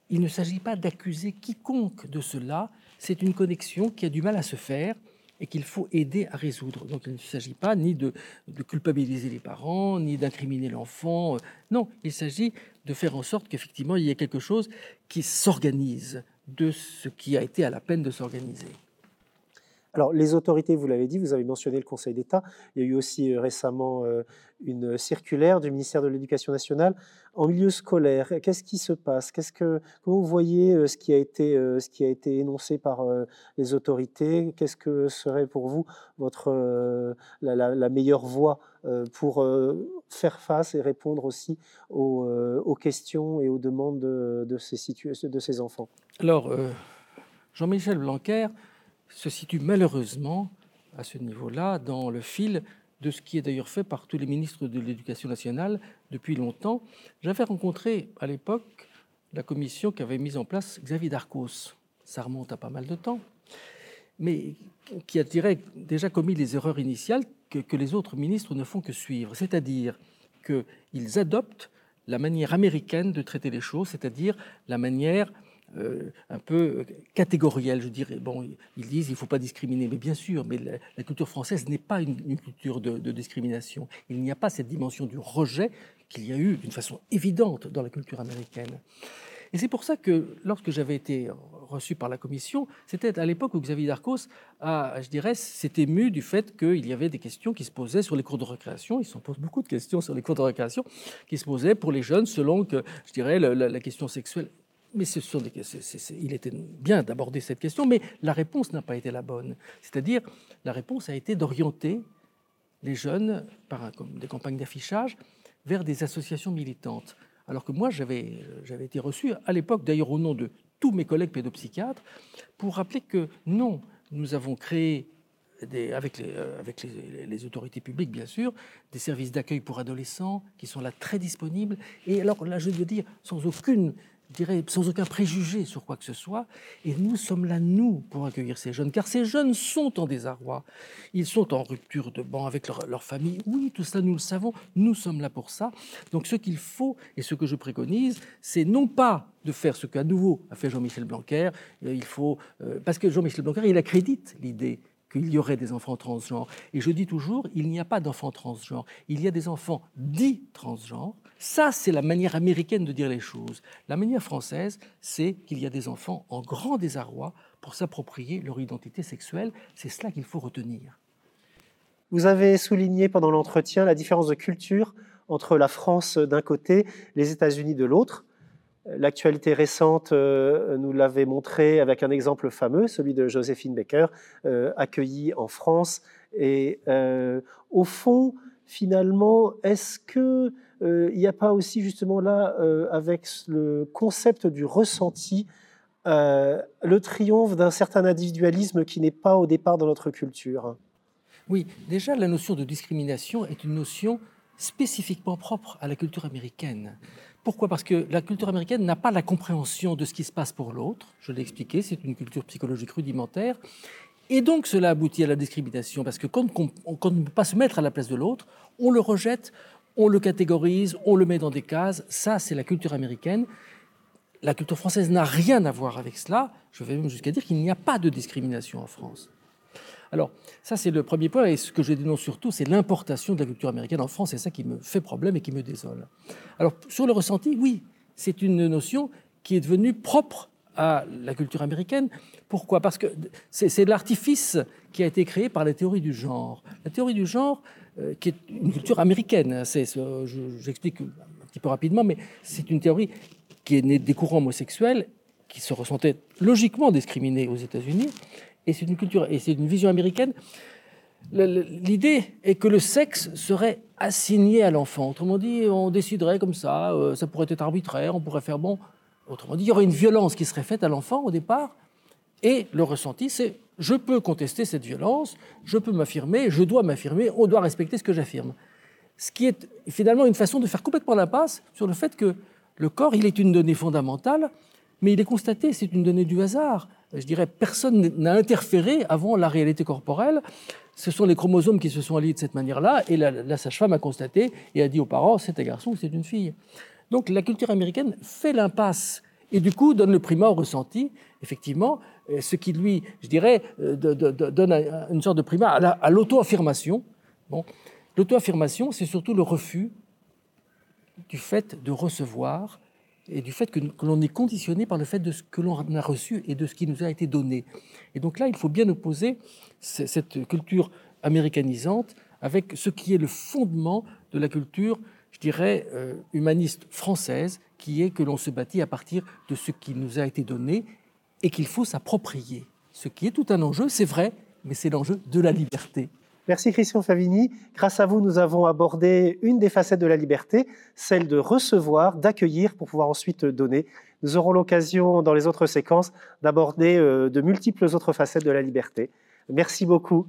Il ne s'agit pas d'accuser quiconque de cela, c'est une connexion qui a du mal à se faire et qu'il faut aider à résoudre. Donc il ne s'agit pas ni de, de culpabiliser les parents, ni d'incriminer l'enfant. Non, il s'agit de faire en sorte qu'effectivement il y ait quelque chose qui s'organise, de ce qui a été à la peine de s'organiser. Alors, les autorités, vous l'avez dit, vous avez mentionné le Conseil d'État. Il y a eu aussi euh, récemment euh, une circulaire du ministère de l'Éducation nationale en milieu scolaire. Qu'est-ce qui se passe? Qu'est-ce que, Comment vous voyez euh, ce qui a été, ce qui a été énoncé par les autorités? Qu'est-ce que serait pour vous votre, la, meilleure voie pour faire face et répondre aussi aux, questions et aux demandes de, ces enfants? Alors, Jean-Michel Blanquer se situe malheureusement à ce niveau-là dans le fil de ce qui est d'ailleurs fait par tous les ministres de l'Éducation nationale depuis longtemps. J'avais rencontré à l'époque la commission qui avait mis en place Xavier Darcos. Ça remonte à pas mal de temps, mais qui a déjà commis les erreurs initiales que les autres ministres ne font que suivre, c'est-à-dire qu'ils adoptent la manière américaine de traiter les choses, c'est-à-dire la manière euh, un peu catégoriel, je dirais. Bon, ils disent il ne faut pas discriminer, mais bien sûr, mais la, culture française n'est pas une, culture de, discrimination. Il n'y a pas cette dimension du rejet qu'il y a eu d'une façon évidente dans la culture américaine. Et c'est pour ça que lorsque j'avais été reçu par la commission, c'était à l'époque où Xavier Darcos a, je dirais, s'est ému du fait qu'il y avait des questions qui se posaient sur les cours de récréation. Il s'en pose beaucoup de questions sur les cours de récréation qui se posaient pour les jeunes selon que, je dirais, la question sexuelle mais il était bien d'aborder cette question, mais la réponse n'a pas été la bonne. C'est-à-dire, la réponse a été d'orienter les jeunes, par des campagnes d'affichage, vers des associations militantes. Alors que moi, j'avais été reçu, à l'époque, d'ailleurs au nom de tous mes collègues pédopsychiatres, pour rappeler que non, nous avons créé euh, avec les, les, autorités publiques, bien sûr, des services d'accueil pour adolescents qui sont là très disponibles. Et alors là, je veux dire, sans aucune dirais, sans aucun préjugé sur quoi que ce soit. Et nous sommes là, nous, pour accueillir ces jeunes, car ces jeunes sont en désarroi. Ils sont en rupture de banc avec leur, famille. Oui, tout ça, nous le savons. Nous sommes là pour ça. Donc, ce qu'il faut, et ce que je préconise, c'est non pas de faire ce qu'à nouveau a fait Jean-Michel Blanquer. Euh, il faut, euh, parce que Jean-Michel Blanquer, il accrédite l'idée qu'il y aurait des enfants transgenres. Et je dis toujours, il n'y a pas d'enfants transgenres. Il y a des enfants dits transgenres ça, c'est la manière américaine de dire les choses. La manière française, c'est qu'il y a des enfants en grand désarroi pour s'approprier leur identité sexuelle. C'est cela qu'il faut retenir. Vous avez souligné pendant l'entretien la différence de culture entre la France d'un côté, les États-Unis de l'autre. L'actualité récente euh, nous l'avait montré avec un exemple fameux, celui de Joséphine Baker, euh, accueillie en France. Et euh, au fond, finalement, est-ce qu'il n'y a pas aussi justement là, avec le concept du ressenti, le triomphe d'un certain individualisme qui n'est pas au départ dans notre culture? Oui, déjà la notion de discrimination est une notion spécifiquement propre à la culture américaine. Pourquoi? Parce que la culture américaine n'a pas la compréhension de ce qui se passe pour l'autre. Je l'ai expliqué, c'est une culture psychologique rudimentaire. Et donc cela aboutit à la discrimination, parce que quand, on ne peut pas se mettre à la place de l'autre, on le rejette, on le catégorise, on le met dans des cases. Ça, c'est la culture américaine. La culture française n'a rien à voir avec cela. Je vais même jusqu'à dire qu'il n'y a pas de discrimination en France. Alors, ça, c'est le premier point. Et ce que je dénonce surtout, c'est l'importation de la culture américaine en France. C'est ça qui me fait problème et qui me désole. Alors, sur le ressenti, oui, c'est une notion qui est devenue propre à la culture américaine. Pourquoi? Parce que c'est l'artifice qui a été créé par la théorie du genre. La théorie du genre, euh, qui est une culture américaine, j'explique un petit peu rapidement, mais c'est une théorie qui est née des courants homosexuels qui se ressentaient logiquement discriminés aux États-Unis et c'est une culture, et c'est une vision américaine. L'idée est que le sexe serait assigné à l'enfant. Autrement dit, on déciderait comme ça, euh, ça pourrait être arbitraire, on pourrait faire bon. Autrement dit, il y aurait une violence qui serait faite à l'enfant au départ, et le ressenti, c'est je peux contester cette violence, je peux m'affirmer, je dois m'affirmer, on doit respecter ce que j'affirme. Ce qui est finalement une façon de faire complètement l'impasse sur le fait que le corps, il est une donnée fondamentale, mais il est constaté, c'est une donnée du hasard je dirais, personne n'a interféré avant la réalité corporelle. Ce sont les chromosomes qui se sont alliés de cette manière-là, et la, sage-femme a constaté et a dit aux parents, c'est un garçon ou c'est une fille. Donc la culture américaine fait l'impasse et du coup donne le primat au ressenti, effectivement, ce qui lui, je dirais, euh, donne une sorte de primat à l'auto-affirmation. Bon. L'auto-affirmation, c'est surtout le refus du fait de recevoir et du fait que, l'on est conditionné par le fait de ce que l'on a reçu et de ce qui nous a été donné. Et donc là, il faut bien opposer cette culture américanisante avec ce qui est le fondement de la culture, je dirais, euh, humaniste française, qui est que l'on se bâtit à partir de ce qui nous a été donné et qu'il faut s'approprier. Ce qui est tout un enjeu, c'est vrai, mais c'est l'enjeu de la liberté. Merci Christian Favini. Grâce à vous, nous avons abordé une des facettes de la liberté, celle de recevoir, d'accueillir pour pouvoir ensuite donner. Nous aurons l'occasion dans les autres séquences d'aborder euh, de multiples autres facettes de la liberté. Merci beaucoup.